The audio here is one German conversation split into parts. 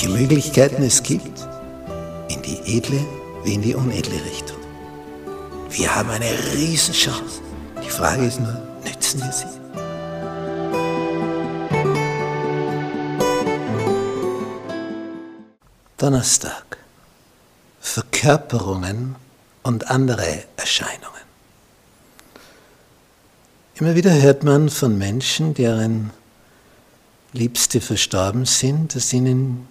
welche Möglichkeiten es gibt, in die edle wie in die unedle Richtung. Wir haben eine Riesenchance. Die Frage ist nur, nützen wir sie? Donnerstag. Verkörperungen und andere Erscheinungen. Immer wieder hört man von Menschen, deren Liebste verstorben sind, dass ihnen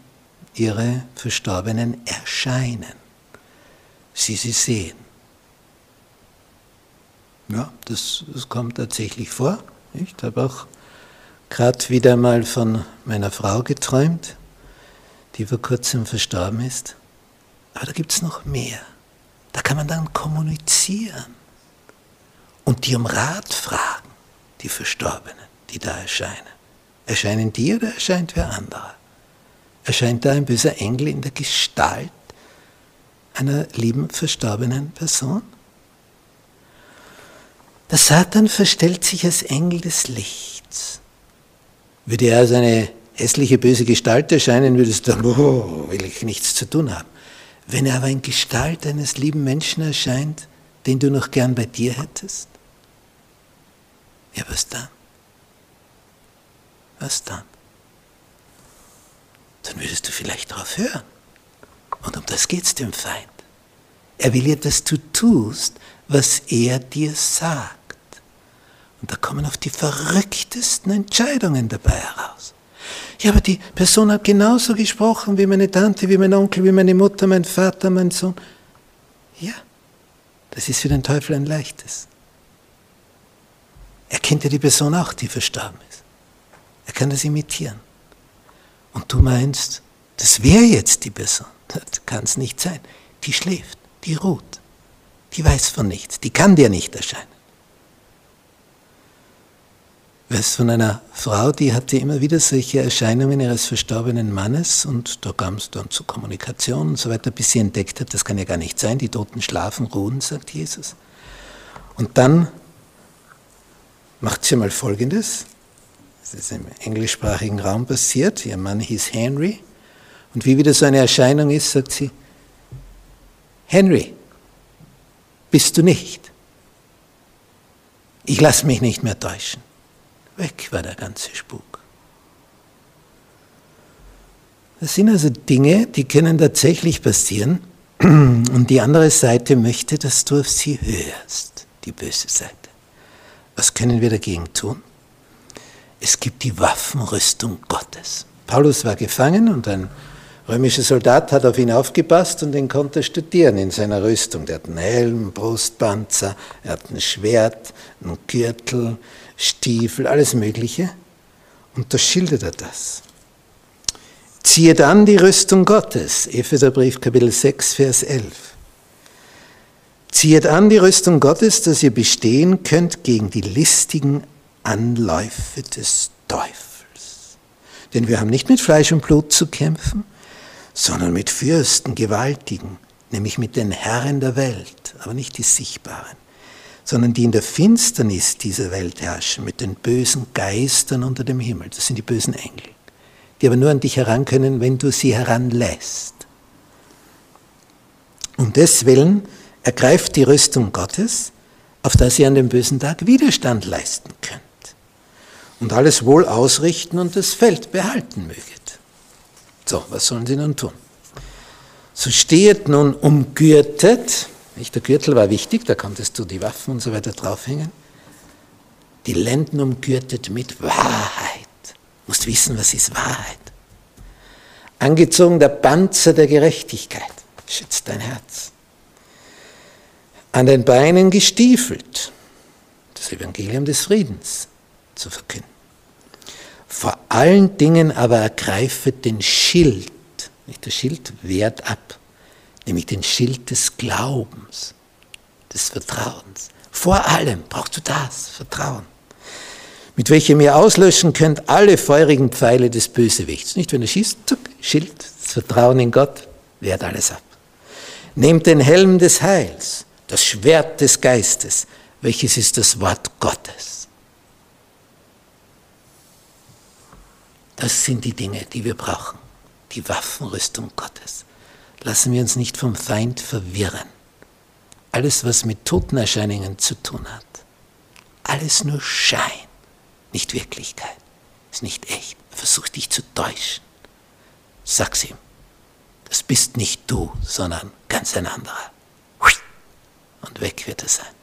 ihre Verstorbenen erscheinen. Sie sie sehen. Ja, das, das kommt tatsächlich vor. Ich habe auch gerade wieder mal von meiner Frau geträumt, die vor kurzem verstorben ist. Aber da gibt es noch mehr. Da kann man dann kommunizieren und die um Rat fragen, die Verstorbenen, die da erscheinen. Erscheinen die oder erscheint wer anderer? Erscheint da ein böser Engel in der Gestalt einer lieben verstorbenen Person? Der Satan verstellt sich als Engel des Lichts. Würde er als eine hässliche, böse Gestalt erscheinen, würdest du sagen, oh, will ich nichts zu tun haben. Wenn er aber in Gestalt eines lieben Menschen erscheint, den du noch gern bei dir hättest, ja, was dann? Was dann? Dann würdest du vielleicht darauf hören. Und um das geht es dem Feind. Er will ja, dass du tust, was er dir sagt. Und da kommen auf die verrücktesten Entscheidungen dabei heraus. Ja, aber die Person hat genauso gesprochen wie meine Tante, wie mein Onkel, wie meine Mutter, mein Vater, mein Sohn. Ja, das ist für den Teufel ein leichtes. Er kennt ja die Person auch, die verstorben ist. Er kann das imitieren. Und du meinst, das wäre jetzt die Person. Das kann es nicht sein. Die schläft, die ruht, die weiß von nichts, die kann dir nicht erscheinen. Ich weiß von einer Frau, die hatte immer wieder solche Erscheinungen ihres verstorbenen Mannes und da kam es dann zur Kommunikation und so weiter, bis sie entdeckt hat, das kann ja gar nicht sein, die Toten schlafen, ruhen, sagt Jesus. Und dann macht sie mal Folgendes, das ist im englischsprachigen Raum passiert, ihr Mann hieß Henry und wie wieder so eine Erscheinung ist, sagt sie, Henry, bist du nicht? Ich lasse mich nicht mehr täuschen. Weg war der ganze Spuk. Das sind also Dinge, die können tatsächlich passieren. Und die andere Seite möchte, dass du auf sie hörst, die böse Seite. Was können wir dagegen tun? Es gibt die Waffenrüstung Gottes. Paulus war gefangen und ein römischer Soldat hat auf ihn aufgepasst und den konnte studieren in seiner Rüstung. Der hat einen Helm, Brustpanzer, er hat ein Schwert, einen Gürtel, Stiefel, alles Mögliche. Und da schildert er das. Ziehet an die Rüstung Gottes, Epheserbrief Kapitel 6, Vers 11. Ziehet an die Rüstung Gottes, dass ihr bestehen könnt gegen die listigen Anläufe des Teufels. Denn wir haben nicht mit Fleisch und Blut zu kämpfen, sondern mit Fürsten, Gewaltigen, nämlich mit den Herren der Welt, aber nicht die sichtbaren, sondern die in der Finsternis dieser Welt herrschen, mit den bösen Geistern unter dem Himmel. Das sind die bösen Engel, die aber nur an dich heran können, wenn du sie heranlässt. Um deswillen ergreift die Rüstung Gottes, auf dass ihr an dem bösen Tag Widerstand leisten könnt und alles wohl ausrichten und das Feld behalten möget. So, was sollen sie nun tun? So stehet nun umgürtet, nicht, der Gürtel war wichtig, da konntest du die Waffen und so weiter draufhängen. Die Lenden umgürtet mit Wahrheit. Du musst wissen, was ist Wahrheit. Angezogen der Panzer der Gerechtigkeit. Schützt dein Herz. An den Beinen gestiefelt. Das Evangelium des Friedens zu verkünden. Vor allen Dingen aber ergreifet den Schild Der Schild wehrt ab, nämlich den Schild des Glaubens, des Vertrauens. Vor allem brauchst du das, Vertrauen, mit welchem ihr auslöschen könnt alle feurigen Pfeile des Bösewichts. Nicht, wenn er schießt, zuck, Schild, das Vertrauen in Gott, wehrt alles ab. Nehmt den Helm des Heils, das Schwert des Geistes, welches ist das Wort Gottes. Das sind die Dinge, die wir brauchen, die Waffenrüstung Gottes. Lassen wir uns nicht vom Feind verwirren. Alles, was mit Totenerscheinungen zu tun hat, alles nur Schein, nicht Wirklichkeit, ist nicht echt. Er versucht dich zu täuschen. Sag's ihm, das bist nicht du, sondern ganz ein anderer. Und weg wird er sein.